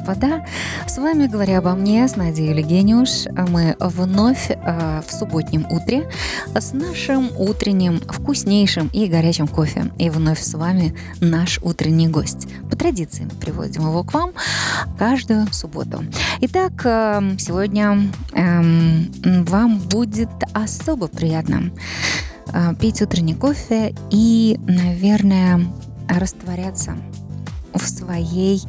господа. С вами «Говоря обо мне» с Надей Евгениуш. Мы вновь э, в субботнем утре с нашим утренним вкуснейшим и горячим кофе. И вновь с вами наш утренний гость. По традиции приводим его к вам каждую субботу. Итак, э, сегодня э, вам будет особо приятно э, пить утренний кофе и, наверное, растворяться в своей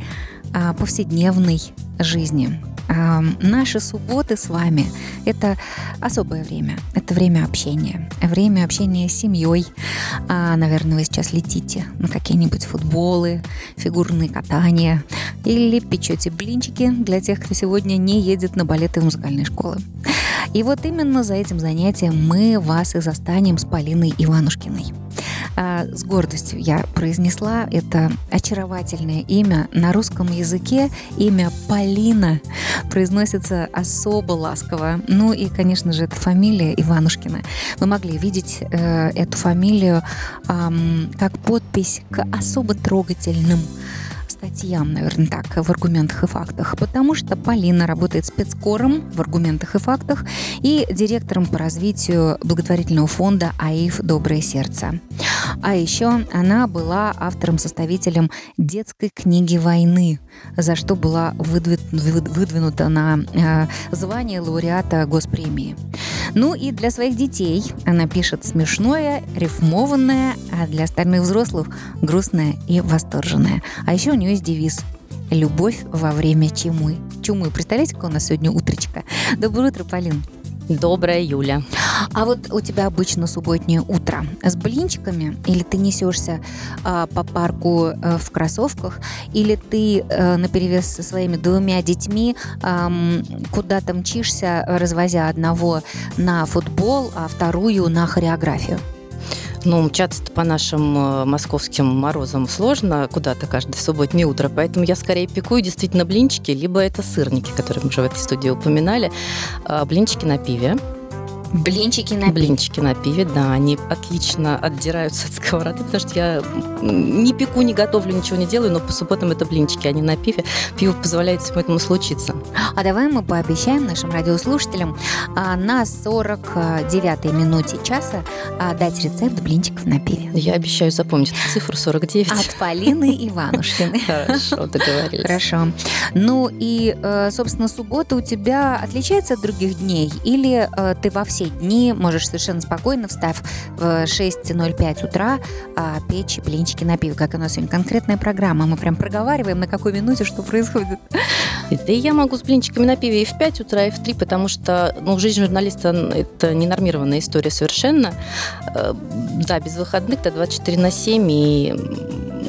повседневной жизни. Наши субботы с вами – это особое время. Это время общения. Время общения с семьей. А, наверное, вы сейчас летите на какие-нибудь футболы, фигурные катания или печете блинчики для тех, кто сегодня не едет на балеты в музыкальной школы. И вот именно за этим занятием мы вас и застанем с Полиной Иванушкиной. А, с гордостью я произнесла это очаровательное имя. На русском языке имя Полина произносится особо ласково. Ну и, конечно же, это фамилия Иванушкина. Вы могли видеть э, эту фамилию э, как подпись к особо трогательным статьям, наверное, так, в аргументах и фактах, потому что Полина работает спецкором в аргументах и фактах и директором по развитию благотворительного фонда АИФ «Доброе сердце». А еще она была автором-составителем детской книги войны, за что была выдвинута на э, звание лауреата госпремии. Ну и для своих детей она пишет смешное, рифмованное, а для остальных взрослых грустное и восторженное. А еще у нее есть девиз «Любовь во время чумы». Чумы. Представляете, какое у нас сегодня утречко? Доброе утро, Полин. Доброе, Юля. А вот у тебя обычно субботнее утро с блинчиками, или ты несешься э, по парку э, в кроссовках, или ты э, наперевес со своими двумя детьми э, куда-то мчишься, развозя одного на футбол, а вторую на хореографию? Ну, мчаться по нашим э, московским морозам сложно куда-то каждое субботнее утро, поэтому я скорее пекую действительно блинчики, либо это сырники, которые мы уже в этой студии упоминали, а, блинчики на пиве. Блинчики на пиве. Блинчики на пиве, да, они отлично отдираются от сковороды, потому что я не пеку, не готовлю, ничего не делаю, но по субботам это блинчики, они на пиве. Пиво позволяет всему этому случиться. А давай мы пообещаем нашим радиослушателям а, на 49-й минуте часа а, дать рецепт блинчиков на пиве. Я обещаю запомнить цифру 49. От Полины Иванушкиной. Хорошо, договорились. Хорошо. Ну и, э, собственно, суббота у тебя отличается от других дней? Или э, ты во все все дни можешь совершенно спокойно, встав в 6.05 утра, а, печь блинчики на пиво. Как у нас сегодня конкретная программа. Мы прям проговариваем, на какой минуте что происходит. Да я могу с блинчиками на пиве и в 5 утра, и в 3, потому что ну, жизнь журналиста – это ненормированная история совершенно. Э, да, без выходных, до 24 на 7, и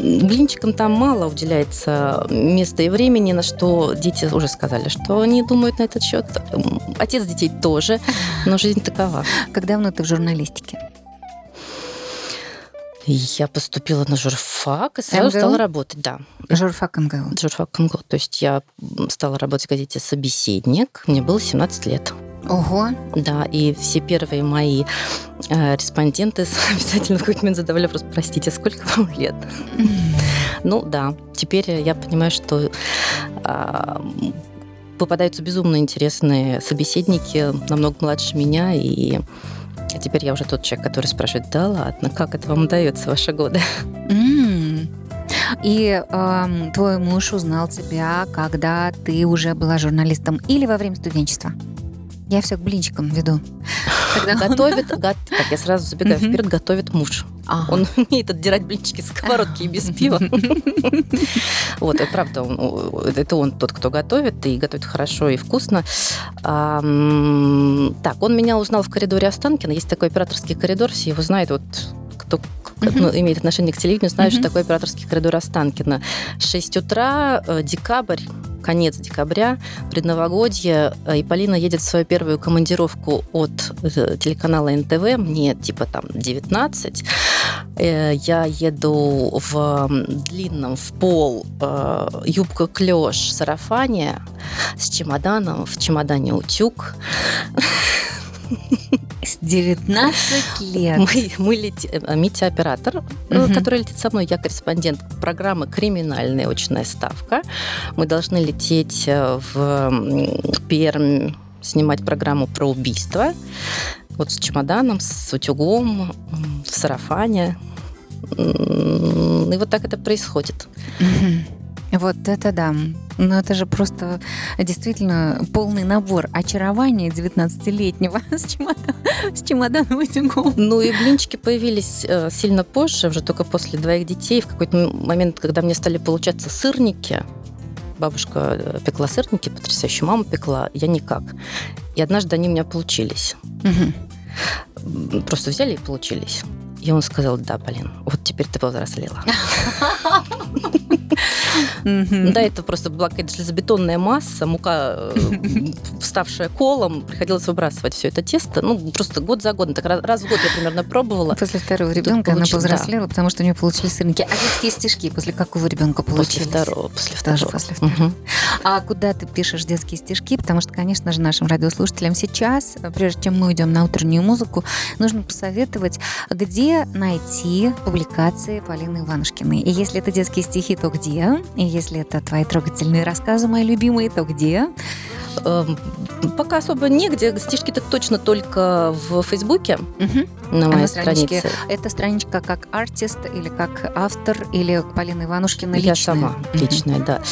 блинчикам там мало уделяется места и времени, на что дети уже сказали, что они думают на этот счет. Отец детей тоже, но жизнь такова. Как давно ты в журналистике? Я поступила на журфак и сразу МГУ? стала работать, да. Журфак МГУ? Журфак МГУ. То есть я стала работать в газете «Собеседник». Мне было 17 лет. Ого. Да, и все первые мои э, респонденты обязательно в какой-то момент задавали вопрос, простите, сколько вам лет? Mm. Ну да, теперь я понимаю, что э, попадаются безумно интересные собеседники, намного младше меня, и теперь я уже тот человек, который спрашивает, да ладно, как это вам удается ваши годы? И э, твой муж узнал тебя, когда ты уже была журналистом или во время студенчества? Я все к блинчикам веду. Когда готовит, го... так, я сразу забегаю вперед, готовит муж. Ага. Он умеет отдирать блинчики с сковородки и без пива. Вот, правда, это он тот, кто готовит, и готовит хорошо и вкусно. Так, он меня узнал в коридоре Останкина. Есть такой операторский коридор, все его знают. Вот кто ну, имеет отношение к телевидению, знает, что такое операторский коридор Останкина. 6 утра, э, декабрь, конец декабря, предновогодье, э, и Полина едет в свою первую командировку от э, телеканала НТВ, мне типа там 19. Э, я еду в длинном, в пол, юбка клеш, сарафане с чемоданом, в чемодане утюг. С 19 лет. Мы, мы летим, э, Митя оператор, Мгм. который летит со мной, я корреспондент программы «Криминальная очная ставка». Мы должны лететь э, в Пермь, снимать программу про убийство. Вот с чемоданом, с утюгом, в сарафане. И вот так это происходит. Мгм. Вот это да. Ну, это же просто действительно полный набор очарования 19-летнего с, чемодан, с чемоданом и утюгом. Ну и блинчики появились э, сильно позже, уже только после двоих детей. В какой-то момент, когда мне стали получаться сырники, бабушка э, пекла сырники, потрясающую мама пекла, я никак. И однажды они у меня получились. М, Просто взяли и получились. И он сказал, да, Полин, вот теперь ты повзрослела. Да, это просто была какая-то железобетонная масса, мука, э, вставшая колом, приходилось выбрасывать все это тесто. Ну, просто год за годом. Так раз в год я примерно пробовала. После второго ребенка она повзрослела, потому что у нее получились сырники. А детские стишки после какого ребенка После получились? второго. После второго. после второго. А куда ты пишешь детские стишки? Потому что, конечно же, нашим радиослушателям сейчас, э, прежде чем мы уйдем на утреннюю музыку, нужно посоветовать, где найти публикации Полины Иванушкиной. И если это детские стихи, то где? И если это твои трогательные рассказы, мои любимые, то где? Эм, Пока особо негде. Стишки-то точно только в Фейсбуке Мгм. на А моей на страничке странице. Это страничка как артист или как автор или Полина Иванушкина Я личная? сама Мгм. личная, да.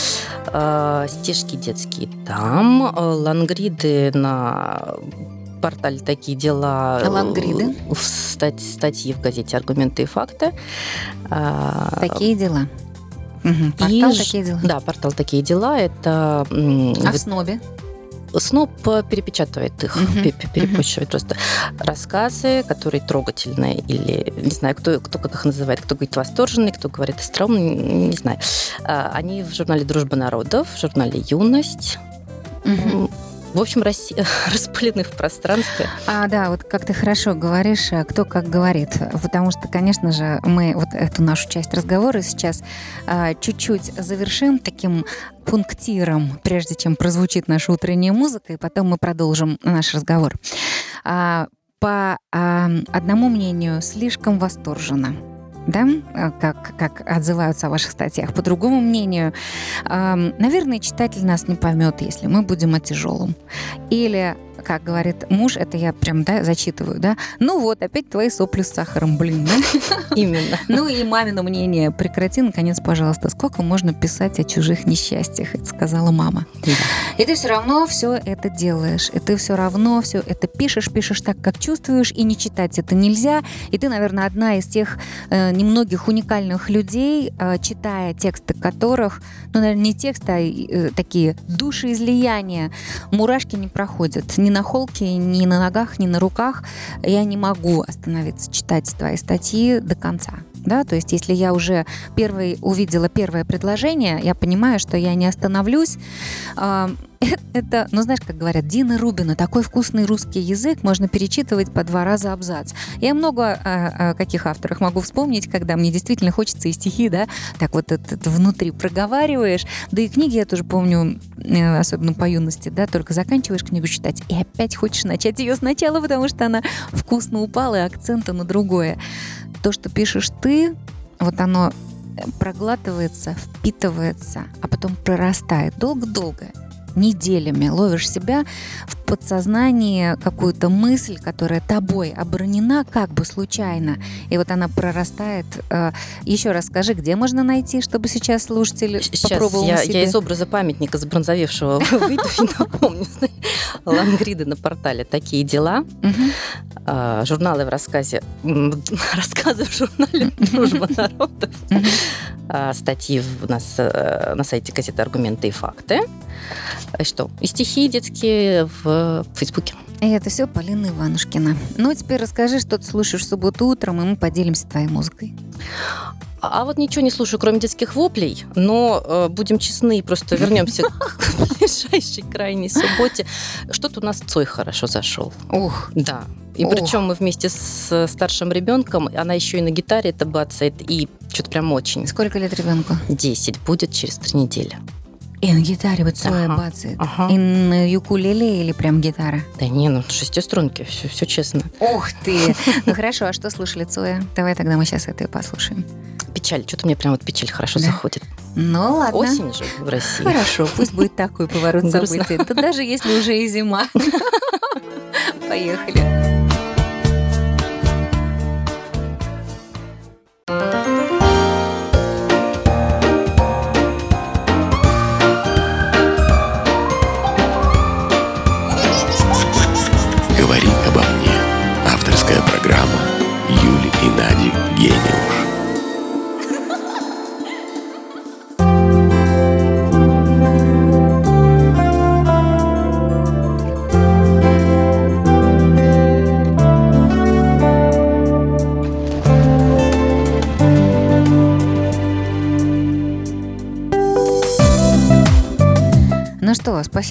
Э, Стишки детские там, э, лангриды на портале «Такие дела». э, Лангриды? В стать- статьи в газете «Аргументы и факты». А, Такие дела. И Портал ж- «Такие дела». Да, портал «Такие дела» — это А в СНОБе? Сноп э, перепечатывает их, Мгм. пе- пе- перепощивает просто рассказы, которые трогательные, или не знаю, кто, кто как их называет, кто говорит восторженный, кто говорит остроумный, не знаю. А, Они в журнале «Дружба народов», в журнале «Юность». Мгм. В общем, Россия распылены в пространстве. А, да, вот как ты хорошо говоришь, а, кто как говорит. Потому что, конечно же, мы вот эту нашу часть разговора сейчас а, чуть-чуть завершим таким пунктиром, прежде чем прозвучит наша утренняя музыка, и потом мы продолжим наш разговор. А, по а, одному мнению, слишком восторженно. Да, А, как, как отзываются о ваших статьях. По другому мнению, ам, наверное, читатель нас не поймет, если мы будем о тяжелом. Или, как говорит муж, это я прям да, зачитываю, да, ну вот, опять твои сопли с сахаром, блин? Именно. Ну и мамино мнение, прекрати, наконец, пожалуйста, сколько можно писать о чужих несчастьях, это сказала мама. И ты все равно все это делаешь, и ты все равно все это пишешь, пишешь так, как чувствуешь, и не читать это нельзя. И ты, наверное, одна из тех э, немногих уникальных людей, э, читая тексты которых, ну, наверное, не тексты, а э, такие душеизлияния, мурашки не проходят на холке, ни на ногах, ни на руках. Я не могу остановиться читать твои статьи до конца. Да, то есть, если я уже первый увидела первое предложение, я понимаю, что я не остановлюсь. А, Это, ну знаешь, как говорят, Дина Рубина, такой вкусный русский язык, можно перечитывать по два раза абзац. Я много а, о каких авторах могу вспомнить, когда мне действительно хочется и стихи, да, так вот это внутри проговариваешь. Да и книги я тоже помню, э, особенно по юности, да, только заканчиваешь книгу читать, и опять хочешь начать ее сначала, потому что она вкусно упала, и акцента на другое. То, что пишешь ты, вот оно э, проглатывается, впитывается, а потом прорастает долго-долго неделями ловишь себя в подсознании какую-то мысль, которая тобой оборонена как бы случайно, и вот она прорастает. Э, Еще раз скажи, где можно найти, чтобы сейчас слушатель Сейчас попробовал я, на я себе? из образа памятника забронзовевшего выйду и напомню. Лангриды на портале «Такие дела». А, Журналы в рассказе, рассказы в журнале «Дружба народов». А, Статьи у нас э, на сайте газеты «Аргументы и факты». И Что? И стихи детские в Фейсбуке. И это все Полина Иванушкина. Ну, теперь расскажи, что ты слушаешь в субботу утром, и мы поделимся твоей музыкой. А вот ничего не слушаю, кроме детских воплей, но э, будем честны, просто вернемся к ближайшей крайней субботе. Что-то у нас Цой хорошо зашел. Ух, Да. И Ох. причем мы вместе с старшим ребенком, она еще и на гитаре это бацает, и что-то прям очень. сколько лет ребенку? 10 будет через три недели. И на гитаре вот Цоя ага, бацает. Ага. И на юкулеле или прям гитара? Да не, ну шестиструнки, все, все честно. Ух ты! Ну хорошо, а что слушали Цоя? Давай тогда мы сейчас это и послушаем. Печаль, что-то мне прям вот печаль хорошо да. заходит. Ну ладно. Осень же в России. Хорошо, пусть будет такой поворот событий. Да даже если уже и зима. Поехали.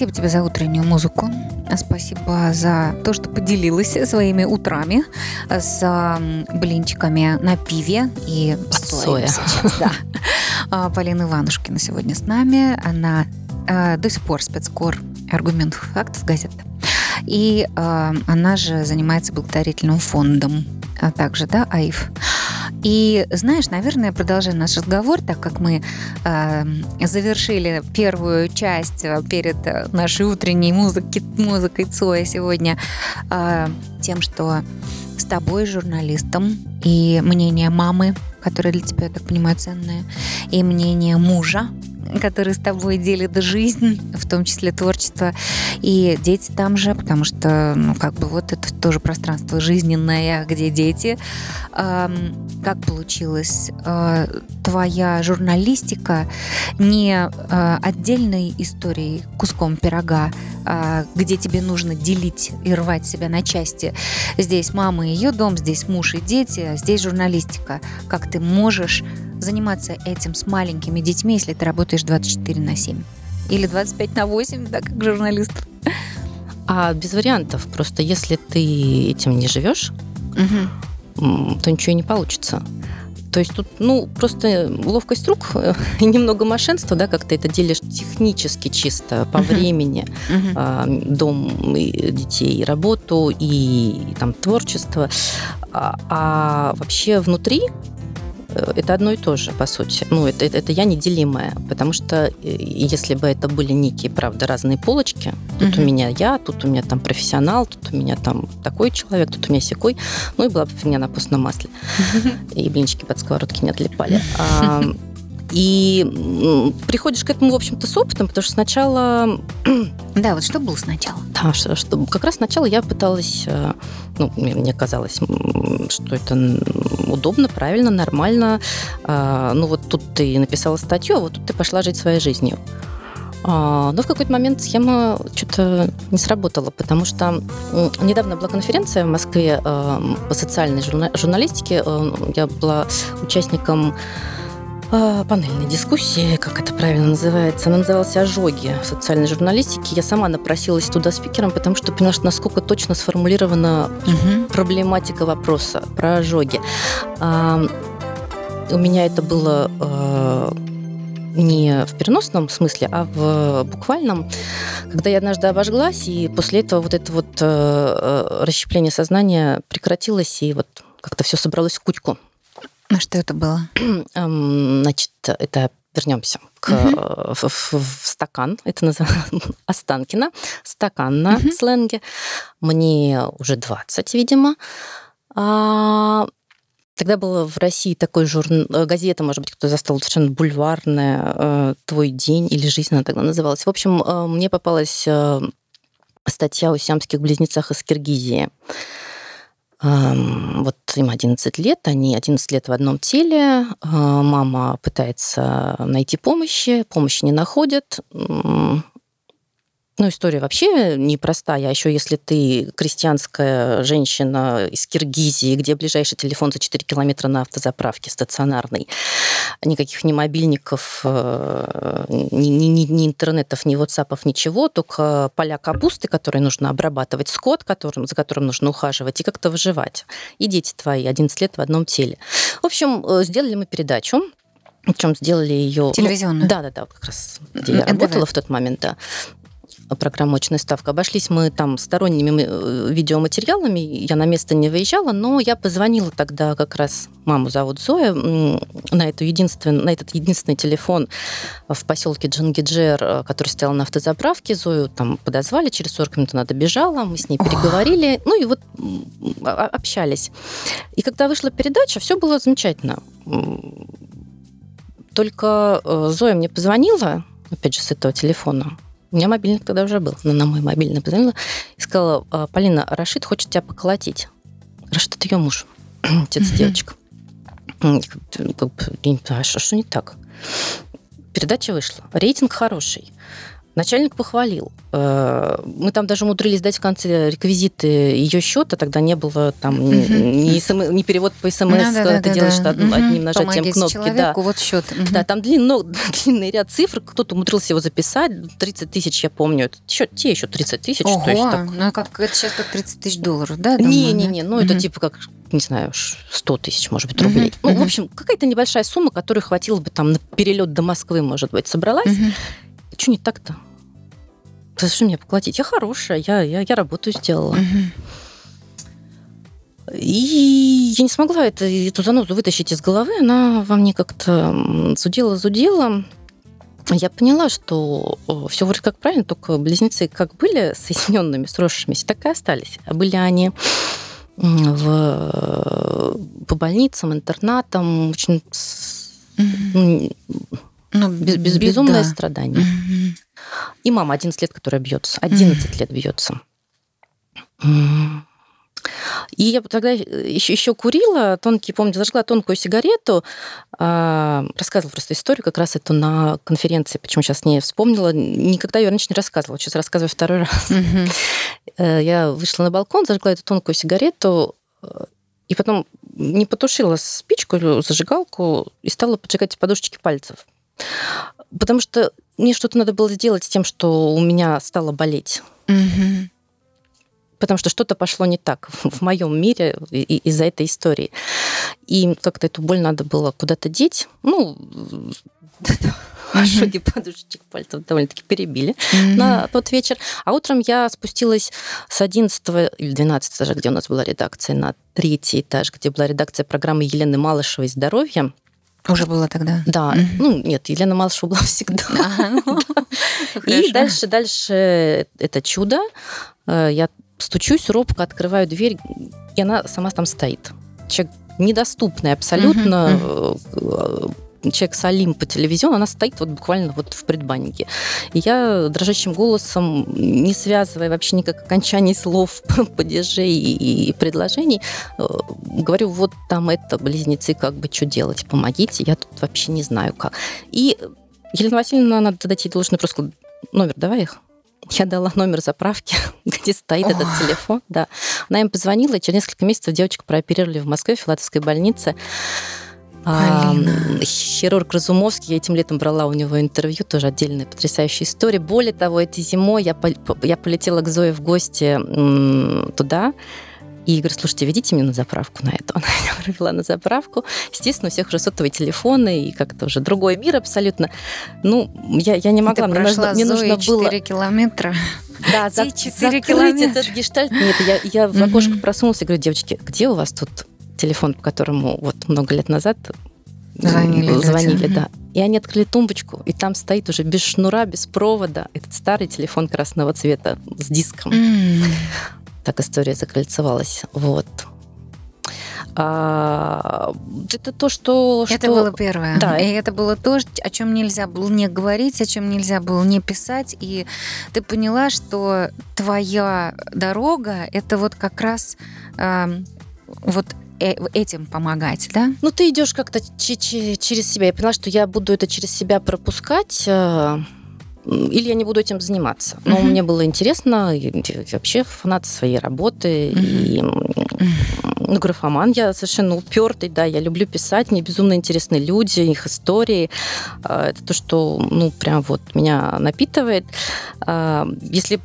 Спасибо тебе за утреннюю музыку. Спасибо за то, что поделилась своими утрами с блинчиками на пиве и соя. Сейчас, да. А, Полина Иванушкина сегодня с нами. Она а, до сих пор спецкор аргументов фактов газет. И э, она же занимается благотворительным фондом, а также, да, АИФ. И знаешь, наверное, продолжая наш разговор, так как мы э, завершили первую часть э, перед э, нашей утренней музыки, музыкой Цоя сегодня э, тем, что с тобой, журналистом, и мнение мамы, которое для тебя, я так понимаю, ценное, и мнение мужа, который с тобой делит жизнь, в том числе творчество, и дети там же, потому что, ну, как бы вот это тоже пространство жизненное, где дети. Как получилось? А, твоя журналистика не а, отдельной историей, куском пирога, а, где тебе нужно делить и рвать себя на части. Здесь мама и ее дом, здесь муж и дети, а здесь журналистика. Как ты можешь заниматься этим с маленькими детьми, если ты работаешь 24 на 7? Или 25 на 8, да, как журналист? А без вариантов. Просто если ты этим не живешь, угу. то ничего и не получится. То есть тут, ну, просто ловкость рук и немного мошенства, да, как ты это делишь технически чисто по uh-huh. времени, uh-huh. дом и детей, и работу, и, и там творчество. А, а вообще внутри Э, это одно и то же, по сути. Ну, это, это, это я неделимая, потому что э, если бы это были некие, правда, разные полочки, тут uh-huh. у меня я, тут у меня там профессионал, тут у меня там такой человек, тут у меня секой, ну и была бы фигня на постном масле. Uh-huh. И блинчики под сковородки не отлипали. И приходишь к этому, в общем-то, с опытом, потому что сначала... Да, вот что было сначала? Да, что, что как раз сначала я пыталась, э, ну, мне казалось, что это удобно, правильно, нормально. А, ну, вот тут ты написала статью, а вот тут ты пошла жить своей жизнью. А, но в какой-то момент схема что-то не сработала, потому что недавно была конференция в Москве э, по социальной журналистике. Э, я была участником а, панельной дискуссии, как это правильно называется. Она называлась «Ожоги в социальной журналистике». Я сама напросилась туда спикером, потому что поняла, что насколько точно сформулирована угу. проблематика вопроса про ожоги. А, у меня это было а, не в переносном смысле, а в буквальном, когда я однажды обожглась, и после этого вот это вот э, расщепление сознания прекратилось, и вот как-то все собралось в кучку. А что это было? Значит, это вернемся к, угу. в, в, в стакан. Это называется Останкина. Стакан на сленге. Мне уже 20, видимо. А, Тогда было в России такой журнал, э, газета, может быть, кто застал, совершенно бульварная э, «Твой день» или «Жизнь» она тогда называлась. В общем, мне попалась статья о сиамских близнецах из Киргизии. Вот им 11 лет, они 11 лет в одном теле. А, мама пытается найти помощи, помощи не находят. Ну, история вообще непростая. А еще если ты крестьянская женщина из Киргизии, где ближайший телефон за 4 километра на автозаправке стационарный, никаких ни мобильников, э, ни, ни, ни интернетов, ни ватсапов, ничего, только поля капусты, которые нужно обрабатывать, скот, которым, за которым нужно ухаживать, и как-то выживать. И дети твои 11 лет в одном теле. В общем, э, сделали мы передачу Причем сделали ее... Ну, Телевизионную? Ну, да, да, да, вот как раз где я работала в тот момент, да программа «Очная ставка». Обошлись мы там сторонними э, видеоматериалами, я на место не выезжала, но я позвонила тогда как раз, маму зовут Зоя, на, эту единственный, на этот единственный телефон в поселке Джангиджер, э, который стоял на автозаправке. Зою там подозвали, через 40 минут она добежала, мы с ней переговорили, ну и вот общались. И когда вышла передача, все было замечательно. Только э, Зоя мне позвонила, опять же, с этого телефона, у меня мобильник тогда уже был. Она на мой мобильный позвонила и сказала, «А, Полина, Рашид хочет тебя поколотить. Рашид – это ее муж, отец mm-hmm. знаю, что, что не так? Передача вышла. Рейтинг хороший. Начальник похвалил. Э, мы там даже умудрились дать в конце реквизиты ее счета, тогда не было там угу. ни, СМ, ни перевод по СМС, да, когда да, ты да, делаешь да. одним, одним нажатием Помогите кнопки. Да. вот счет. Угу. Да, там ну, длинный ряд цифр, кто-то умудрился его записать, 30 тысяч, я помню, это еще, те еще 30 тысяч. Ого, то есть, так... ну как, это сейчас как 30 тысяч долларов, да? Не-не-не, ну угу. это типа как не знаю, 100 тысяч, может быть, рублей. Uh-huh, ну, в общем, какая-то небольшая сумма, которой хватило бы там на перелет до Москвы, может быть, собралась. Uh-huh. Что не так-то? Ты что мне поклотить? Я хорошая, я, я, я работу сделала. И я не смогла это, эту занозу вытащить из головы. Она во мне как-то зудела-зудела. Я поняла, что все вроде как правильно, только близнецы как были соединенными, сросшимися, так и остались. А были они в, по больницам, интернатам, очень mm-hmm. ну, без, без, безумное страдание. Mm-hmm. И мама 11 лет, которая бьется. 11 mm. лет бьется. И я тогда еще, еще курила, тонкий, помню, зажгла тонкую сигарету, э, рассказывала просто историю как раз эту на конференции, почему сейчас не вспомнила. Никогда ее раньше не рассказывала, сейчас рассказываю второй раз. Mm-hmm. Я вышла на балкон, зажгла эту тонкую сигарету, и потом не потушила спичку зажигалку и стала поджигать подушечки пальцев. Потому что мне что-то надо было сделать с тем, что у меня стало болеть. Угу. Потому что что-то пошло не так в моем мире из-за этой истории. И как-то эту боль надо было куда-то деть. Ну, ожоги подушечек пальцев довольно-таки перебили mm-hmm. на тот вечер. А утром я спустилась с 11 или 12 этажа, где у нас была редакция, на третий этаж, где была редакция программы Елены Малышевой «Здоровье». Уже было тогда? Да. Mm-hmm. Ну, нет, Елена Малышева была всегда. Ну, И дальше, дальше это чудо. Э, я стучусь, робко открываю дверь, и она сама там стоит. Человек недоступный абсолютно, mm-hmm человек Салим по телевизиону, она стоит вот буквально вот в предбаннике. И я дрожащим голосом, не связывая вообще никак окончаний слов, падежей и предложений, э, говорю, вот там это, близнецы, как бы что делать, помогите, я тут вообще не знаю как. И Елена Васильевна, надо дать ей должный просто номер, давай их. Я дала номер заправки, где стоит этот телефон. Да. Она им позвонила, и через несколько месяцев девочку прооперировали в Москве, в Филатовской больнице. А, хирург Разумовский, я этим летом брала у него интервью, тоже отдельная потрясающая история. Более того, этой зимой я, я полетела к Зое в гости туда, и говорю, слушайте, ведите меня на заправку на эту. Она меня провела на заправку. Естественно, у всех уже сотовые телефоны, и как-то уже другой мир абсолютно. Ну, я, я не могла. Ты мне нужно, мне нужно 4 было... километра. Да, за, 4 километра. этот гештальт. Нет, я, я в окошко просунулась и говорю, девочки, где у вас тут телефон, по которому вот много лет назад звонили, звонили да. И они открыли тумбочку, и там стоит уже без шнура, без провода этот старый телефон красного цвета с диском. Mm. Так история закольцевалась. Вот. А, это то, что... Это что... было первое. Да. И это было то, о чем нельзя было не говорить, о чем нельзя было не писать. И ты поняла, что твоя дорога — это вот как раз э, вот Э, этим помогать, да? Ну, ты идешь как-то через себя. Я поняла, что я буду это через себя пропускать э, или я не буду этим заниматься. Но uh-huh. мне было интересно, я вообще фанат своей работы, uh-huh. и ну, графоман я совершенно упертый, да, я люблю писать, мне безумно интересны люди, их истории. Э, это то, что, ну, прям вот меня напитывает. Если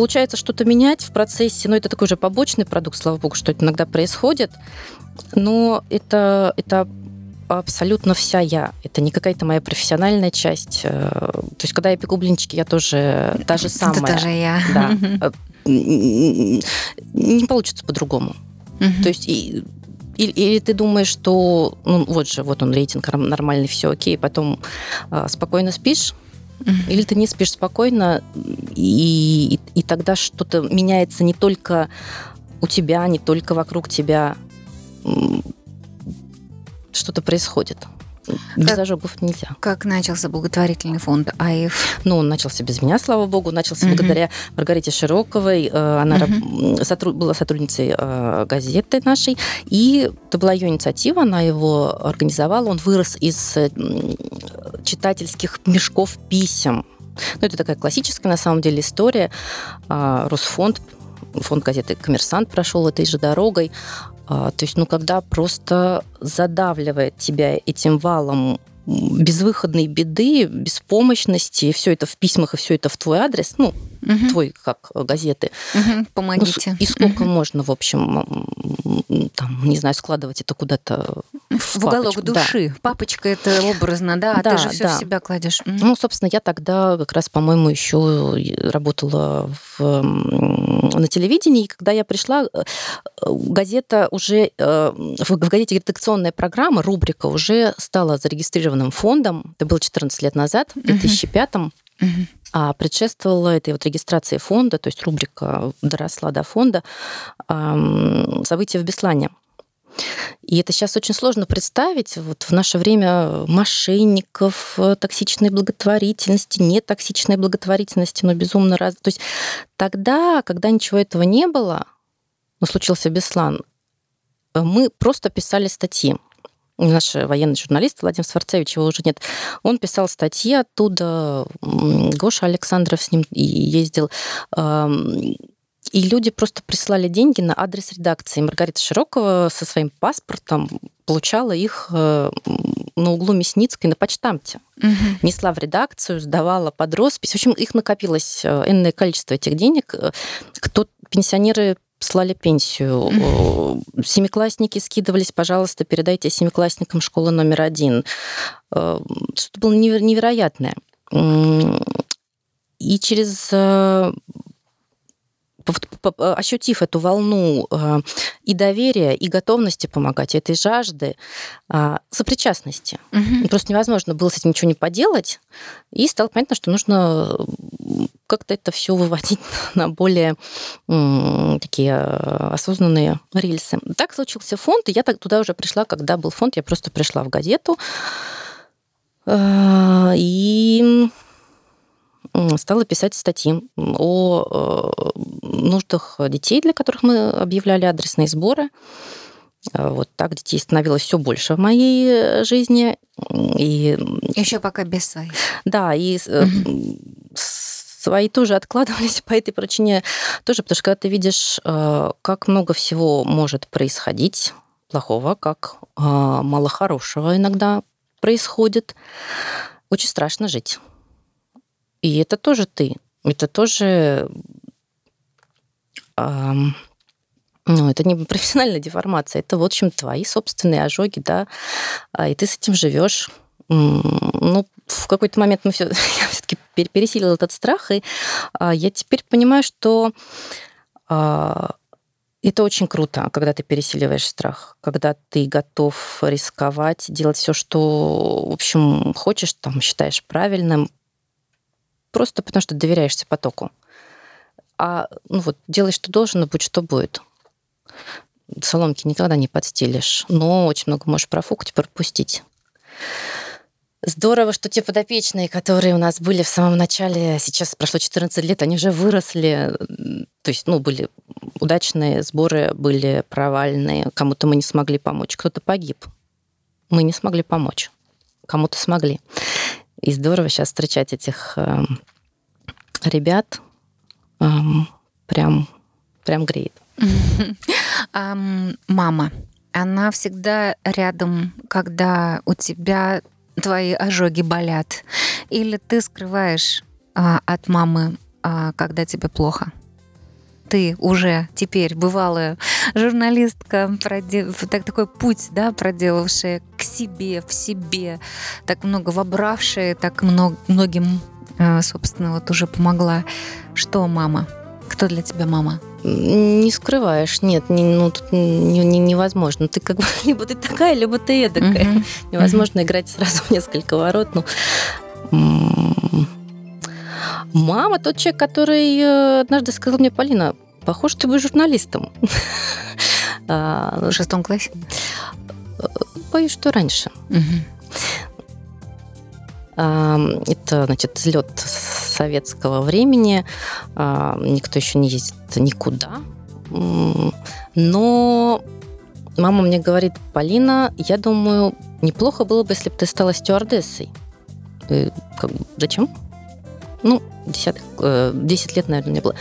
получается что-то менять в процессе, но ну, это такой же побочный продукт, слава богу, что это иногда происходит, но это, это абсолютно вся я. Это не какая-то моя профессиональная часть. Э, то есть, когда я пеку блинчики, я тоже та же самая. Это тоже я. Да. Э, не получится по-другому. То есть, и, или, или ты думаешь, что ну вот же, вот он рейтинг нормальный, все окей, потом э, спокойно спишь, Mm-hmm. Или ты не спишь спокойно, и, и, и тогда что-то меняется не только у тебя, не только вокруг тебя. Что-то происходит. Без как, ожогов нельзя. Как начался благотворительный фонд АИФ? Ну, он начался без меня, слава богу. Начался mm-hmm. благодаря Маргарите Широковой. Э, она mm-hmm. сотруд, была сотрудницей э, газеты нашей. И это была ее инициатива, она его организовала. Он вырос из читательских мешков писем. Ну, это такая классическая, на самом деле, история. А, Росфонд фонд газеты «Коммерсант» прошел этой же дорогой. А, то есть, ну, когда просто задавливает тебя этим валом безвыходной беды, беспомощности, все это в письмах и все это в твой адрес, ну, угу. твой как газеты. Угу, помогите. Ну, и сколько угу. можно, в общем, там, не знаю, складывать это куда-то в, в уголок души. Да. Папочка это образно, да, а да, ты же все да. в себя кладешь. Угу. Ну, собственно, я тогда как раз, по-моему, еще работала в, на телевидении, и когда я пришла, э, газета уже, э, в газете редакционная программа, рубрика уже стала зарегистрированным фондом. Это было 14 лет назад, в 2005 угу. А предшествовала этой вот регистрации фонда, то есть рубрика доросла до фонда, события в Беслане. И это сейчас очень сложно представить. Вот в наше время мошенников, токсичной благотворительности, нетоксичной благотворительности, но безумно раз. То есть тогда, когда ничего этого не было, но случился Беслан, мы просто писали статьи наш военный журналист Владимир Сварцевич, его уже нет, он писал статьи оттуда, Гоша Александров с ним ездил, и люди просто присылали деньги на адрес редакции. Маргарита Широкова со своим паспортом получала их э, на углу Мясницкой на почтамте. Угу. Несла в редакцию, сдавала под роспись. В общем, их накопилось э, энное количество этих денег. Э, кто пенсионеры слали пенсию. Семиклассники скидывались, пожалуйста, передайте семиклассникам школы номер один. Что-то было невероятное. И через ощутив эту волну э, и доверия, и готовности помогать, этой жажды, э, сопричастности. Угу. Просто невозможно было с этим ничего не поделать, и стало понятно, что нужно как-то это все выводить на более такие э, осознанные рельсы. Так случился фонд, и я так туда уже пришла, когда был фонд, я просто пришла в газету, и стала писать статьи о э, нуждах детей, для которых мы объявляли адресные сборы. Э, вот так детей становилось все больше в моей э, жизни. И... Еще пока без своих. Да, и угу. свои тоже откладывались по этой причине тоже, потому что когда ты видишь, как много всего может происходить плохого, как мало хорошего иногда происходит, очень страшно жить. И это тоже ты. Это тоже... Эм, ну, это не профессиональная деформация, это, в общем, твои собственные ожоги, да, а, и ты с этим живешь. Ну, в какой-то момент мы все, я все-таки пересилила этот страх, и а, я теперь понимаю, что а, это очень круто, когда ты пересиливаешь страх, когда ты готов рисковать, делать все, что, в общем, хочешь, там, считаешь правильным, просто потому что доверяешься потоку. А ну вот делай, что должен, но будь что будет. Соломки никогда не подстелишь, но очень много можешь профукать, пропустить. Здорово, что те подопечные, которые у нас были в самом начале, сейчас прошло 14 лет, они уже выросли. То есть, ну, были удачные сборы, были провальные. Кому-то мы не смогли помочь, кто-то погиб. Мы не смогли помочь. Кому-то смогли. И здорово сейчас встречать этих э, ребят. Э, прям, прям греет. Мама, она всегда рядом, когда у тебя твои ожоги болят? Или ты скрываешь а, от мамы, а, когда тебе плохо? Ты уже теперь бывалая журналистка, так, такой путь, да, проделавшая к себе, в себе, так много вобравшая, так много, многим, э, собственно, вот уже помогла. Что мама? Кто для тебя мама? Не скрываешь, нет, не, ну тут не, не, невозможно. Ты как бы либо ты такая, либо ты эдакая. Uh-huh. Невозможно uh-huh. играть сразу в несколько ворот. Ну, мама тот человек, который э, однажды сказал мне, Полина, похож, ты будешь журналистом. А, в шестом классе? Боюсь, что раньше. Это, значит, взлет советского времени. А, никто еще не ездит никуда. Но мама мне говорит, Полина, я думаю, неплохо было бы, если бы ты стала стюардессой. И, как, зачем? Ну, десятых, э, 10 лет, наверное, мне было.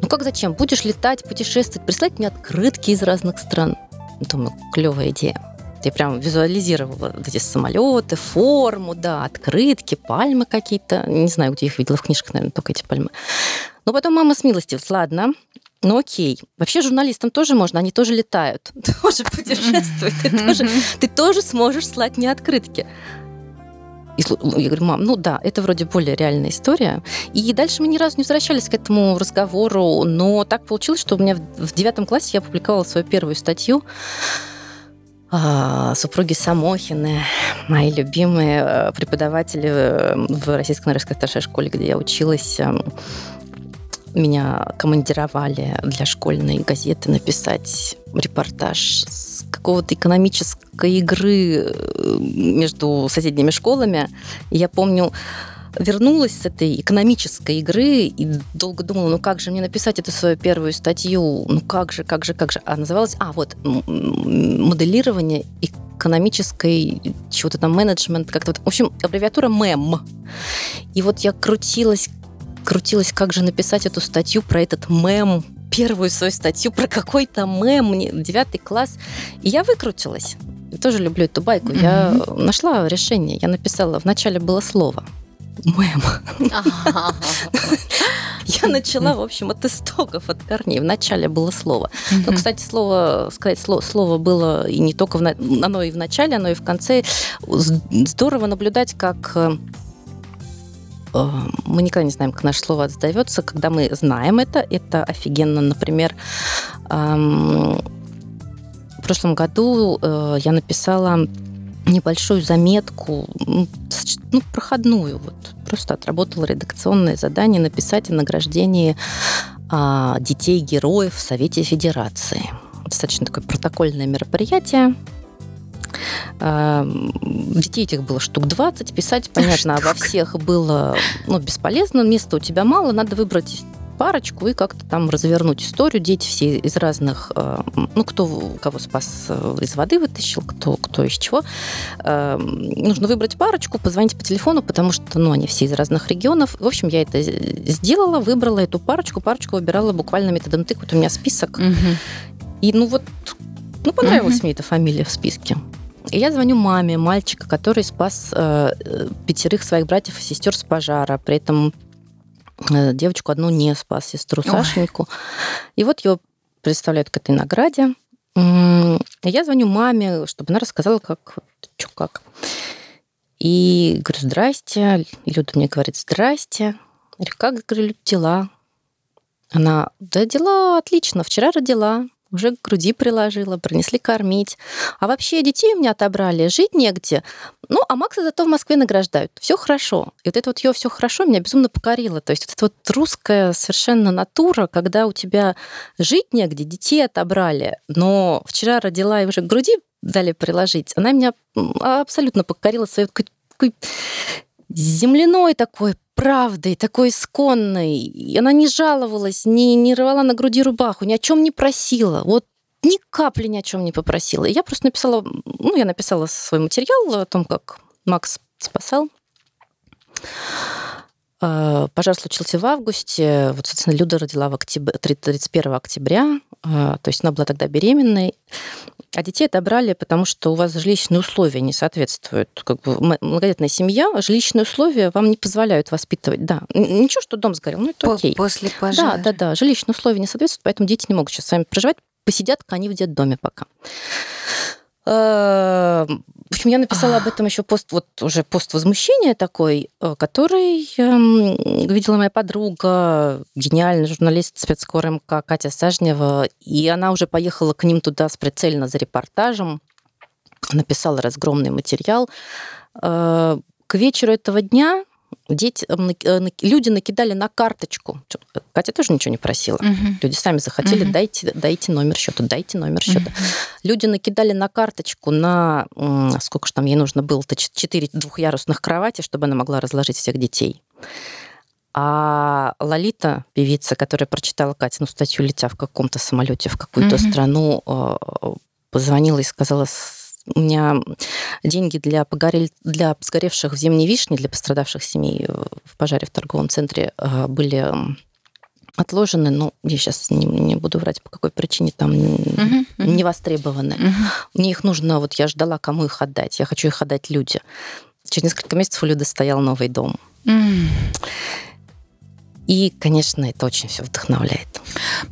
Ну как зачем? Будешь летать, путешествовать, прислать мне открытки из разных стран. Думаю, клевая идея. Я прям визуализировала вот эти самолеты, форму, да, открытки, пальмы какие-то. Не знаю, где их видела в книжках, наверное, только эти пальмы. Но потом мама смилостивилась. Ладно, ну окей. Вообще журналистам тоже можно, они тоже летают, тоже путешествуют. Ты тоже, ты тоже сможешь слать мне открытки. И я говорю, мам, ну да, это вроде более реальная история. И дальше мы ни разу не возвращались к этому разговору, но так получилось, что у меня в девятом классе я опубликовала свою первую статью а, супруги Самохины, мои любимые э, преподаватели э, в Российской Норвежской старшей школе, где я училась, эм, меня командировали для школьной газеты написать репортаж с какого-то экономической игры э, между соседними школами. Я помню, вернулась с этой экономической игры и долго думала, ну как же мне написать эту свою первую статью, ну как же, как же, как же. А называлась, а вот, моделирование экономической чего-то там менеджмент, как-то вот, в общем, аббревиатура МЭМ. И вот я крутилась, крутилась, как же написать эту статью про этот мем, первую свою статью про какой-то мем, девятый класс. И я выкрутилась. Я тоже люблю эту байку. Mm-hmm. Я нашла решение. Я написала, вначале было слово – мем. Я начала, в общем, от истоков, от корней. Вначале было слово. Но, кстати, слово, сказать слово, слово было и не только в, оно и в начале, оно и в конце. Здорово наблюдать, как э, мы никогда не знаем, как наше слово отзовется. Когда мы знаем это, это офигенно. Например, в прошлом году э, я написала небольшую заметку, ну, проходную, вот, просто отработала редакционное задание написать о награждении а, детей-героев в Совете Федерации. Достаточно такое протокольное мероприятие. А, детей этих было штук 20, писать, понятно, во всех было ну, бесполезно, места у тебя мало, надо выбрать парочку и как-то там развернуть историю. Дети все из разных, э, ну, кто кого спас э, из воды вытащил, кто, кто из чего. Э, нужно выбрать парочку, позвонить по телефону, потому что, ну, они все из разных регионов. В общем, я это сделала, выбрала эту парочку. Парочку выбирала буквально методом тык. Вот у меня список. Угу. И, ну, вот, ну, понравилась угу. мне эта фамилия в списке. И я звоню маме мальчика, который спас э, пятерых своих братьев и сестер с пожара. При этом Э, девочку одну не спас, сестру Ой. Сашеньку. И вот ее представляют к этой награде. Я звоню маме, чтобы она рассказала, как, что как. И говорю, здрасте. Люда мне говорит, здрасте. Я говорю, как, говорю, дела? Она, да дела отлично, вчера родила уже к груди приложила, принесли кормить. А вообще детей у меня отобрали, жить негде. Ну, а Макса зато в Москве награждают. Все хорошо. И вот это вот ее все хорошо меня безумно покорило. То есть вот эта вот русская совершенно натура, когда у тебя жить негде, детей отобрали, но вчера родила и уже к груди дали приложить, она меня абсолютно покорила своей такой земляной такой правдой, такой исконной. И она не жаловалась, не, не рвала на груди рубаху, ни о чем не просила. Вот ни капли ни о чем не попросила. И я просто написала, ну, я написала свой материал о том, как Макс спасал. А, пожар случился в августе. Вот, собственно, Люда родила в октябре, 31 октября. То есть она была тогда беременной, а детей отобрали, потому что у вас жилищные условия не соответствуют. Как бы многодетная семья, жилищные условия вам не позволяют воспитывать. Да, ничего, что дом сгорел, ну это окей. После пожара. Да, да, да. Жилищные условия не соответствуют, поэтому дети не могут сейчас сами проживать. Посидят они в детдоме пока. В общем, я написала об этом еще пост, вот уже пост возмущения такой, э, который эм, видела моя подруга, гениальный журналист спецкор МК Катя Сажнева, и она уже поехала к ним туда сприцельно за репортажем, написала разгромный материал. Э, к вечеру этого дня дети, э, люди накидали на карточку. Катя тоже ничего не просила. Угу. Люди сами захотели, угу. дайте, дайте номер счета, дайте номер счета. Угу. Люди накидали на карточку на сколько же там ей нужно было-то, четыре двухъярусных кровати, чтобы она могла разложить всех детей. А Лолита, певица, которая прочитала Катину статью, летя в каком-то самолете в какую-то mm страну, э, позвонила и сказала, у меня деньги для, погорель... для сгоревших в зимней вишне, для пострадавших семей в пожаре в торговом центре э, были отложены, но я сейчас не, не буду врать, по какой причине там uh-huh, uh-huh. не востребованы. Uh-huh. Мне их нужно, вот я ждала, кому их отдать. Я хочу их отдать люди. Через несколько месяцев у Люды стоял новый дом. Uh-huh. И, конечно, это очень все вдохновляет.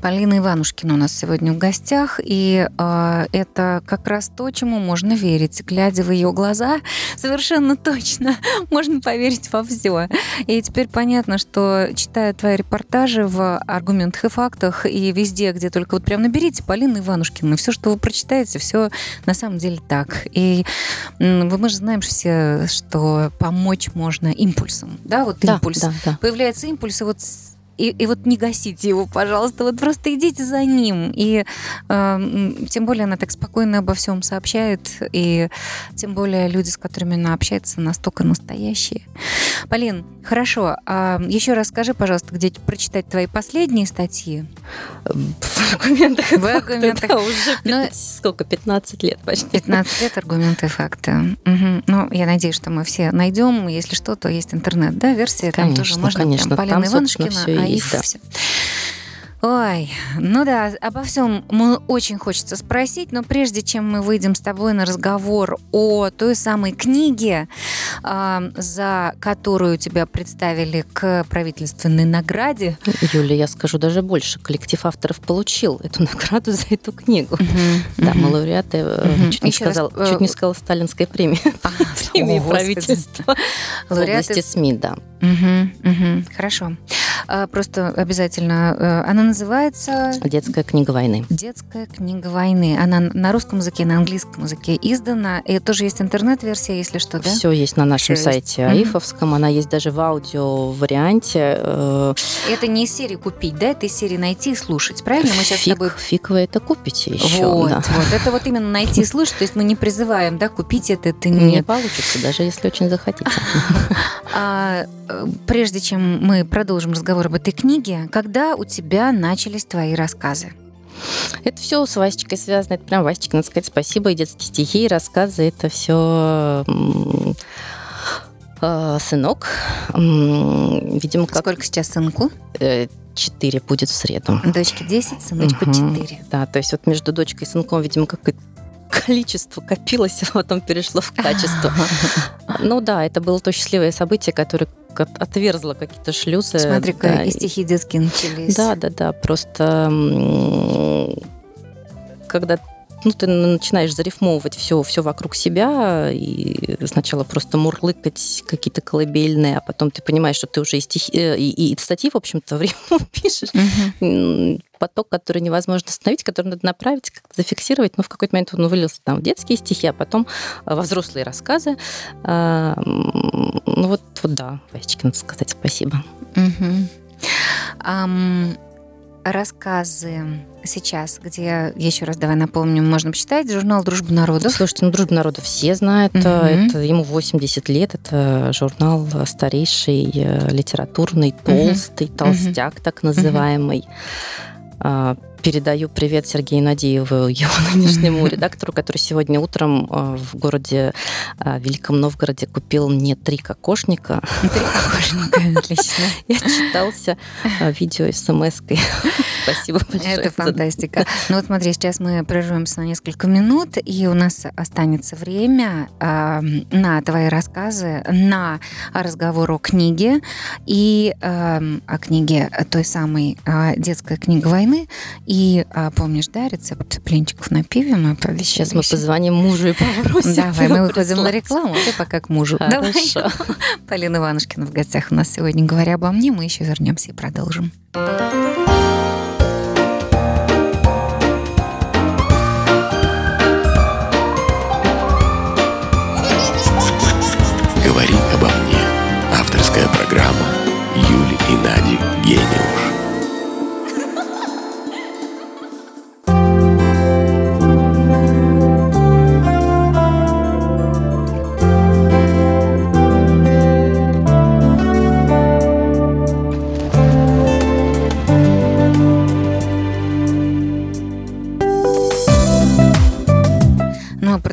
Полина Иванушкина у нас сегодня в гостях, и э, это как раз то, чему можно верить. Глядя в ее глаза, совершенно точно можно поверить во все. И теперь понятно, что читая твои репортажи в аргументах и фактах, и везде, где только вот прям наберите Полина Иванушкина, все, что вы прочитаете, все на самом деле так. И мы же знаем все, что помочь можно импульсом. Да, вот да, импульс. Да, да. Появляется импульс, и вот и, и вот не гасите его, пожалуйста, вот просто идите за ним. И э, тем более она так спокойно обо всем сообщает, и тем более люди, с которыми она общается, настолько настоящие. Полин, хорошо. А еще раз скажи, пожалуйста, где прочитать твои последние статьи? В аргументах. В аргументах. Да, уже 15, Но... сколько? 15 лет почти. 15 лет аргументы и факты. Угу. Ну, я надеюсь, что мы все найдем. Если что, то есть интернет, да, версия. Конечно, там тоже можно. Конечно, Полина Иванушкина, и да. все. Ой, ну да, обо всем мы очень хочется спросить, но прежде чем мы выйдем с тобой на разговор о той самой книге, э, за которую тебя представили к правительственной награде. Юля, я скажу даже больше. Коллектив авторов получил эту награду за эту книгу. Угу, да, угу. мы лауреаты, угу. чуть, не сказал, раз, чуть не сказала сталинской премии. А, премии правительства. Лауреаты... В области СМИ, да. Угу, угу, хорошо. А, просто обязательно. Э, она называется... «Детская книга войны». «Детская книга войны». Она на русском языке, на английском языке издана. И тоже есть интернет-версия, если что, да? Все есть на нашем Все сайте есть. АИФовском. Она есть даже в аудио-варианте. Э, это не из серии купить, да? Это из серии найти и слушать, правильно? Мы сейчас фиг, с тобой... Фиг вы это купите еще. Вот, да. вот. Это вот именно найти и слушать. То есть мы не призываем, да, купить это, это не... Не получится, даже если очень захотите. А, э, прежде чем мы продолжим разговор об этой книге. Когда у тебя начались твои рассказы? Это все с Васечкой связано. Это прям Васечка, надо сказать спасибо. И детские стихи, и рассказы. Это все э, сынок. Видимо, как... Сколько сейчас сынку? Э, четыре будет в среду. Дочке 10, сыночку угу. 4. Да, то есть вот между дочкой и сынком, видимо, какое-то количество копилось, а потом перешло в качество. Ну да, это было то счастливое событие, которое отверзла какие-то шлюзы. Смотри-ка, да. и стихи детские начались. Да, да, да. Просто когда ну, ты начинаешь зарифмовывать все, все вокруг себя, и сначала просто мурлыкать какие-то колыбельные, а потом ты понимаешь, что ты уже и, стихи, э, и, и статьи, в общем-то, в рифму пишешь. Угу. Поток, который невозможно остановить, который надо направить, как-то зафиксировать. Но в какой-то момент он вылился там в детские стихи, а потом во взрослые рассказы. А, ну вот, вот да, Васечке надо сказать спасибо. Угу. Um рассказы сейчас, где, еще раз давай напомним, можно почитать журнал «Дружба народов». Слушайте, ну «Дружба народов» все знают. Угу. Это ему 80 лет. Это журнал старейший, э, литературный, толстый, угу. толстяк так называемый. Угу передаю привет Сергею Надееву, его нынешнему редактору, который сегодня утром э, в городе э, Великом Новгороде купил мне три кокошника. Три кокошника, отлично. Я читался э, видео смс-кой. Спасибо большое. Это фантастика. Ну вот смотри, сейчас мы прервемся на несколько минут, и у нас останется время э, на твои рассказы, на разговор о книге и э, о книге той самой э, детская книга войны. И э, помнишь, да, рецепт блинчиков на пиве мы пообещали. Сейчас мы позвоним мужу и попросим. Давай, мы выходим на рекламу, а ты пока к мужу. Давай. Полина Иванушкина в гостях у нас сегодня. Говоря обо мне, мы еще вернемся и продолжим. Говори обо мне. Авторская программа Юли и Нади Гениуш.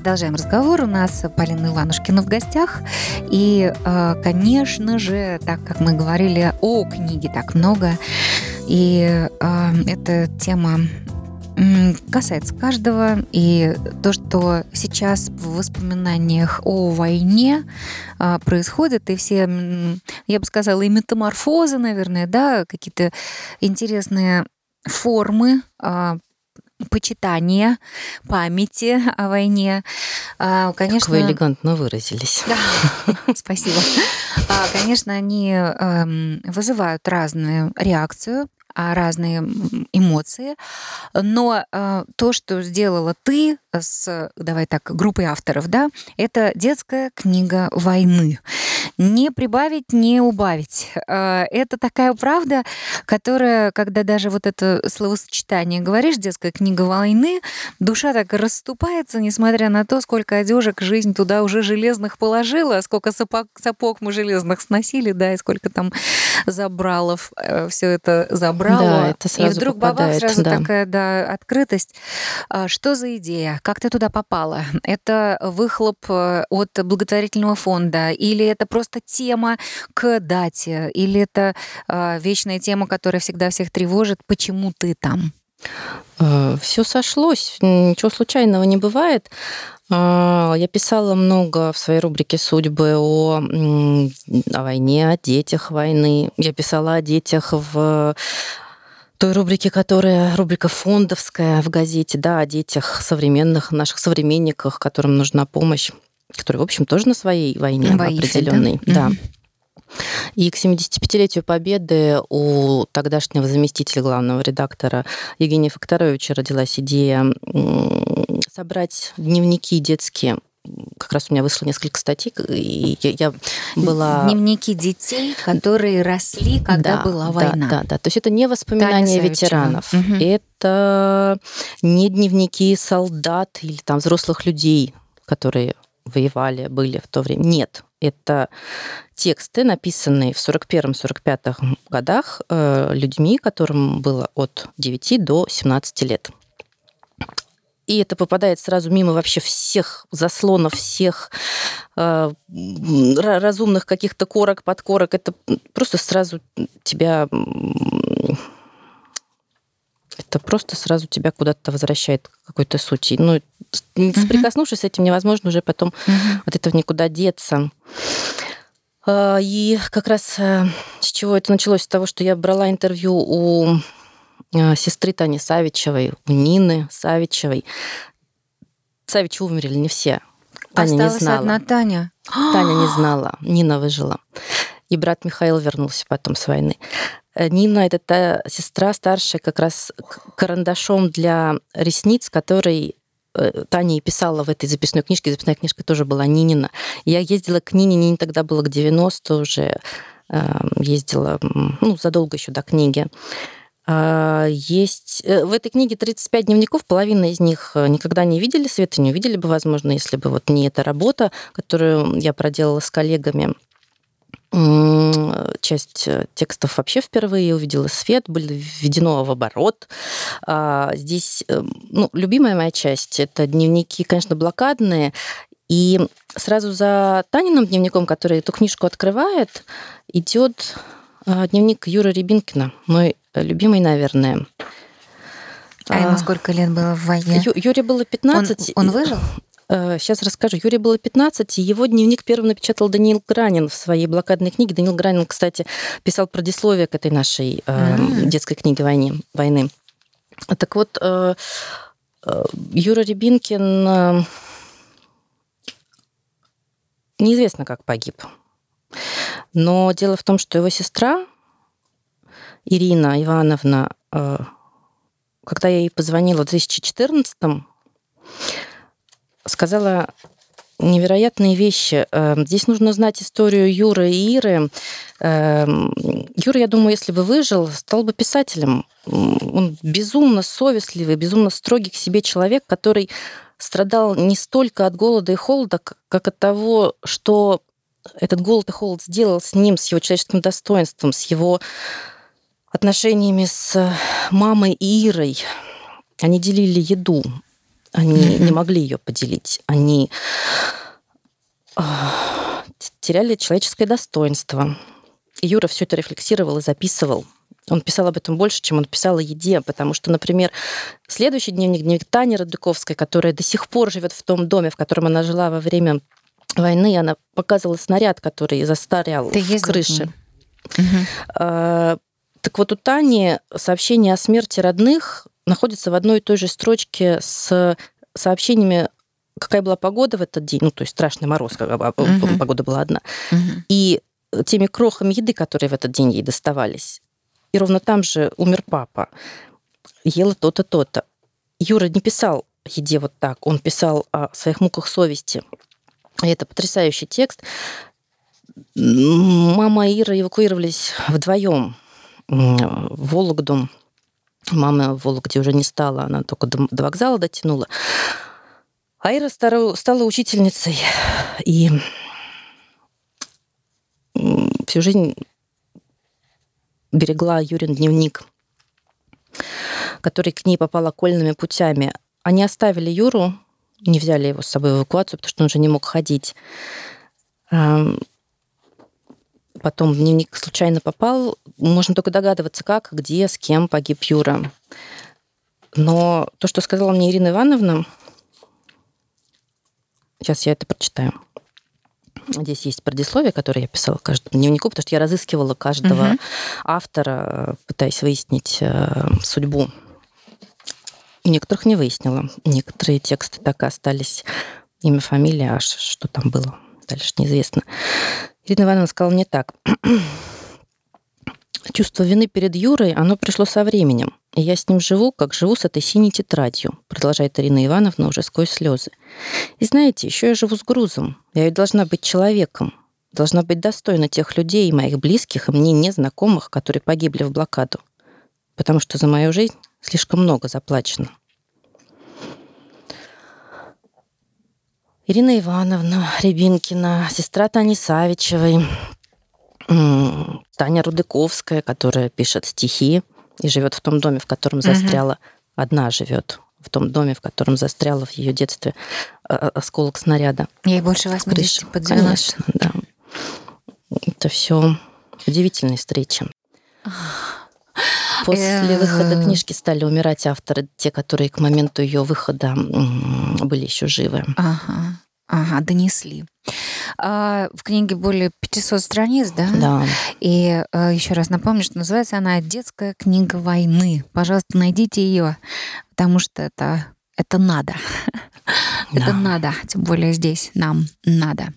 Продолжаем разговор. У нас Полина Иванушкина в гостях. И, э, конечно же, так как мы говорили о книге так много, и э, эта тема касается каждого. И то, что сейчас в воспоминаниях о войне а, происходит, и все, я бы сказала, и метаморфозы, наверное, да, какие-то интересные формы а, почитания, памяти о войне. А, конечно, как вы элегантно выразились. Да, спасибо. А, конечно, они эм, вызывают разную реакцию а, разные эмоции. Но то, что сделала ты с, давай так, группой авторов, да, это детская книга войны не прибавить, не убавить. А, это такая правда, которая, когда даже вот это словосочетание говоришь, детская книга войны, душа так расступается, несмотря на то, сколько одежек жизнь туда уже железных положила, сколько сапог, сапог мы железных сносили, да, и сколько там забралов э, все это забрало. Да, это сразу и вдруг попадает, баба, сразу да. такая, да, открытость. А, что за идея? Как ты туда попала? Это выхлоп э, от благотворительного фонда или это просто просто тема к дате? Или это э, вечная тема, которая всегда всех тревожит? Почему ты там? Э, Все сошлось, ничего случайного не бывает. А, я писала много в своей рубрике «Судьбы» о, о войне, о детях войны. Я писала о детях в той рубрике, которая рубрика фондовская в газете, да, о детях современных, наших современниках, которым нужна помощь который, в общем, тоже на своей войне Боится, определенной. Да? Да. И к 75-летию Победы у тогдашнего заместителя главного редактора Евгения Факторовича родилась идея собрать дневники детские как раз у меня вышло несколько статей, и я, была... Дневники детей, которые росли, когда да, была война. Да, да, да. То есть это не воспоминания ветеранов, угу. это не дневники солдат или там взрослых людей, которые воевали, были в то время. Нет, это тексты, написанные в 41-45 годах э, людьми, которым было от 9 до 17 лет. И это попадает сразу мимо вообще всех заслонов, всех э, разумных каких-то корок, подкорок. Это просто сразу тебя это просто сразу тебя куда-то возвращает к какой-то сути. Ну, соприкоснувшись с этим, невозможно уже потом uh-huh. от этого никуда деться. А, и как раз э, с чего это началось? С того, что я брала интервью у э, сестры Тани Савичевой, у Нины Савичевой. Савичи умерли не все. Таня Осталась не знала. одна Таня. Таня не знала, Нина выжила. И брат Михаил вернулся потом с войны. Э, Нина — это та сестра старшая как раз карандашом для ресниц, который э, Таня и писала в этой записной книжке. Записная книжка тоже была Нинина. Я ездила к Нине, Нине тогда было к 90 уже. Эм, ездила, ну, задолго еще до книги. А, есть э, в этой книге 35 дневников, половина из них никогда не видели света, не увидели бы, возможно, если бы вот не эта работа, которую я проделала с коллегами часть э, текстов вообще впервые увидела свет, были введено в оборот. А, здесь э, ну, любимая моя часть – это дневники, конечно, блокадные. И сразу за Таниным дневником, который эту книжку открывает, идет а, дневник Юры Рябинкина, мой любимый, наверное. А ему сколько лет было в войне? Ю, Юре было 15. Он, он выжил? Сейчас э, расскажу. Юрий было 15, и его дневник первым напечатал Даниил Гранин в своей блокадной книге. Даниил Гранин, кстати, писал предисловие к этой нашей э, детской книге войны. войны. Так вот, э, э, Юра Рябинкин э, неизвестно, как погиб. Но дело в том, что его сестра Ирина Ивановна, когда я ей позвонила в 2014 сказала невероятные вещи. Эм, здесь нужно знать историю Юры и Иры. Эм, Юра, я думаю, если бы выжил, стал бы писателем. Он безумно совестливый, безумно строгий к себе человек, который страдал не столько от голода и холода, как от того, что этот голод и холод сделал с ним, с его человеческим достоинством, с его отношениями с мамой и Ирой. Они делили еду, они не могли ее поделить. Они а, теряли человеческое достоинство. И Юра все это рефлексировал и записывал. Он писал об этом больше, чем он писал о еде, потому что, например, следующий дневник, дневник Тани Радыковской, которая до сих пор живет в том доме, в котором она жила во время войны, она показывала снаряд, который застарял Ты в крыше. Угу. Так вот, у Тани сообщение о смерти родных находится в одной и той же строчке с сообщениями какая была погода в этот день, ну, то есть страшный мороз, uh-huh. погода была одна, uh-huh. и теми крохами еды, которые в этот день ей доставались. И ровно там же умер папа. Ела то-то, то-то. Юра не писал о еде вот так, он писал о своих муках совести. И это потрясающий текст. Мама и Ира эвакуировались вдвоем в Вологду Мама в Вологде уже не стала, она только до, до вокзала дотянула. Айра стала учительницей и всю жизнь берегла Юрин дневник, который к ней попал окольными путями. Они оставили Юру, не взяли его с собой в эвакуацию, потому что он уже не мог ходить потом в дневник случайно попал, можно только догадываться, как, где, с кем погиб Юра. Но то, что сказала мне Ирина Ивановна, сейчас я это прочитаю. Здесь есть предисловие, которое я писала каждому дневнику, потому что я разыскивала каждого угу. автора, пытаясь выяснить э, судьбу. Некоторых не выяснила. Некоторые тексты так и остались имя, фамилия, аж что там было. Дальше неизвестно. Ирина Ивановна сказала мне так. Чувство вины перед Юрой, оно пришло со временем. И я с ним живу, как живу с этой синей тетрадью, продолжает Ирина Ивановна уже сквозь слезы. И знаете, еще я живу с грузом. Я ведь должна быть человеком. Должна быть достойна тех людей, моих близких, и мне незнакомых, которые погибли в блокаду. Потому что за мою жизнь слишком много заплачено. Ирина Ивановна Рябинкина, сестра Тани Савичевой, Таня Рудыковская, которая пишет стихи и живет в том доме, в котором застряла, угу. одна живет в том доме, в котором застряла в ее детстве а, а, осколок снаряда. Ей больше 80 Крыша. под 90. Конечно, да. Это все удивительные встречи. После э, выхода книжки стали умирать авторы, те, которые к моменту ее выхода были еще живы. Ага, ага донесли. А, в книге более 500 страниц, да? Да. И а, еще раз напомню, что называется она «Детская книга войны». Пожалуйста, найдите ее, потому что это, это надо. Да. Это надо, тем более здесь нам надо.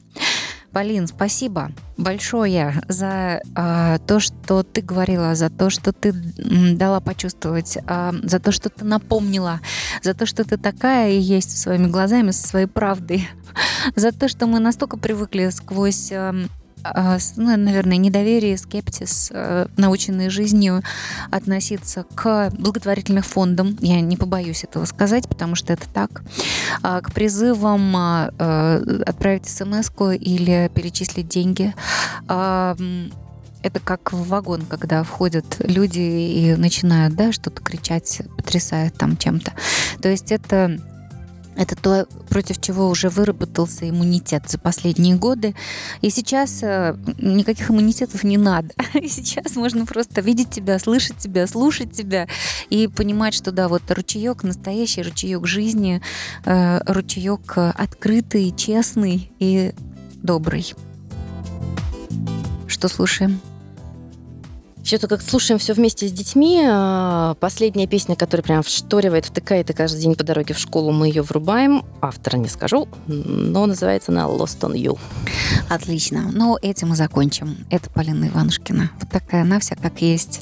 Полин, спасибо большое за э, то, что ты говорила, за то, что ты дала почувствовать, э, за то, что ты напомнила, за то, что ты такая и есть своими глазами, со своей правдой, за то, что мы настолько привыкли сквозь э, ну, наверное, недоверие, скептиз, э, наученный жизнью относиться к благотворительным фондам. Я не побоюсь этого сказать, потому что это так. А, к призывам а, э, отправить смс или перечислить деньги это как в вагон, когда входят люди и начинают, да, что-то кричать, потрясают там чем-то. То есть это это то, против чего уже выработался иммунитет за последние годы. И сейчас э, никаких иммунитетов не надо. И сейчас можно просто видеть тебя, слышать тебя, слушать тебя и понимать, что да, вот ручеек, настоящий ручеек жизни, э, ручеек открытый, честный и добрый. Что слушаем? Что-то как слушаем все вместе с детьми. А, последняя песня, которая прям вшторивает, втыкает, и каждый день по дороге в школу мы ее врубаем. Автора не скажу, но называется она Lost on You. Отлично. Ну, этим мы закончим. Это Полина Иванушкина. Вот такая она вся как есть.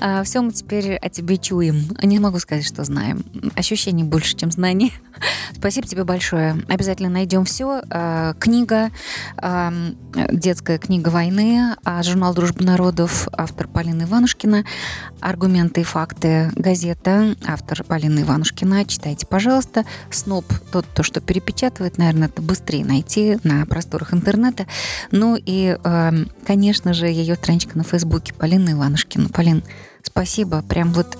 А, все мы теперь о тебе чуем. Не могу сказать, что знаем. Ощущений больше, чем знаний. Спасибо тебе большое. Обязательно найдем все. А, книга, а, детская книга войны, а, журнал «Дружба народов», автор Полина Иванушкина, «Аргументы и факты», газета, автор Полина Иванушкина. Читайте, пожалуйста. СНОП, тот, то, что перепечатывает, наверное, это быстрее найти на просторах интернета. Ну и, конечно же, ее страничка на Фейсбуке Полина Иванушкина. Полин, Спасибо. Прям вот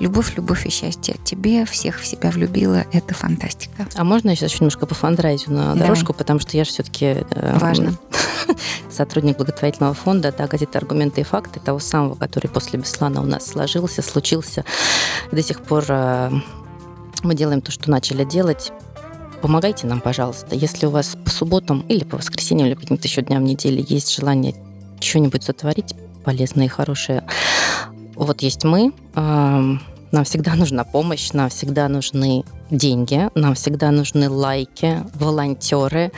любовь, любовь и счастье. Тебе всех в себя влюбила. Это фантастика. А можно я сейчас еще немножко пофандрайзю на Давай. дорожку, потому что я же все-таки... Э, Важно. сотрудник благотворительного фонда, да, газета «Аргументы и факты», того самого, который после Беслана у нас сложился, случился. До сих пор э, мы делаем то, что начали делать помогайте нам, пожалуйста. Если у вас по субботам или по воскресеньям или каким-то еще дням недели есть желание что-нибудь сотворить полезное и хорошее, вот есть мы, нам всегда нужна помощь, нам всегда нужны деньги, нам всегда нужны лайки, волонтеры,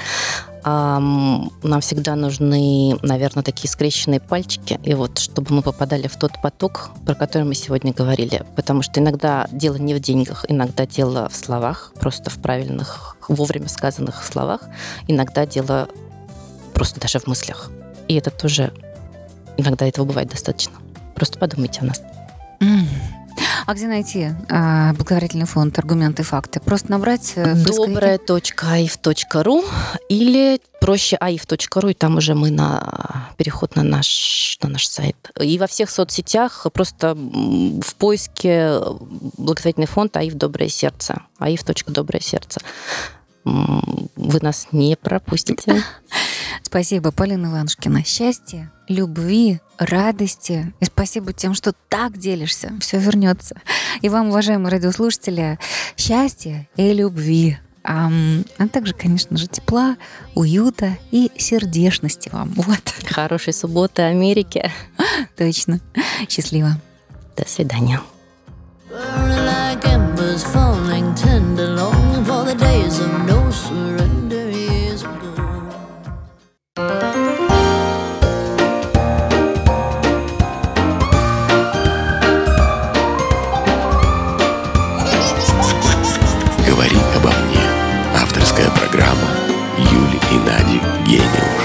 нам всегда нужны, наверное, такие скрещенные пальчики, и вот чтобы мы попадали в тот поток, про который мы сегодня говорили. Потому что иногда дело не в деньгах, иногда дело в словах, просто в правильных, вовремя сказанных словах, иногда дело просто даже в мыслях. И это тоже, иногда этого бывает достаточно. Просто подумайте о нас. А где найти а, благотворительный фонд «Аргументы и факты»? Просто набрать э, добрая.аив.ру или проще aif.ru, и там уже мы на переход на наш, на наш сайт. И во всех соцсетях просто в поиске благотворительный фонд «Аив. Доброе сердце». aif.доброе сердце. Вы нас не пропустите. Спасибо, Полина Иванушкина. Счастья, любви, радости. И спасибо тем, что так делишься. Все вернется. И вам, уважаемые радиослушатели, счастья и любви. А, а также, конечно же, тепла, уюта и сердечности вам. Вот. Хорошей субботы Америке. Точно. Счастливо. До свидания. Говори обо мне. Авторская программа Юли и Нади Гениус.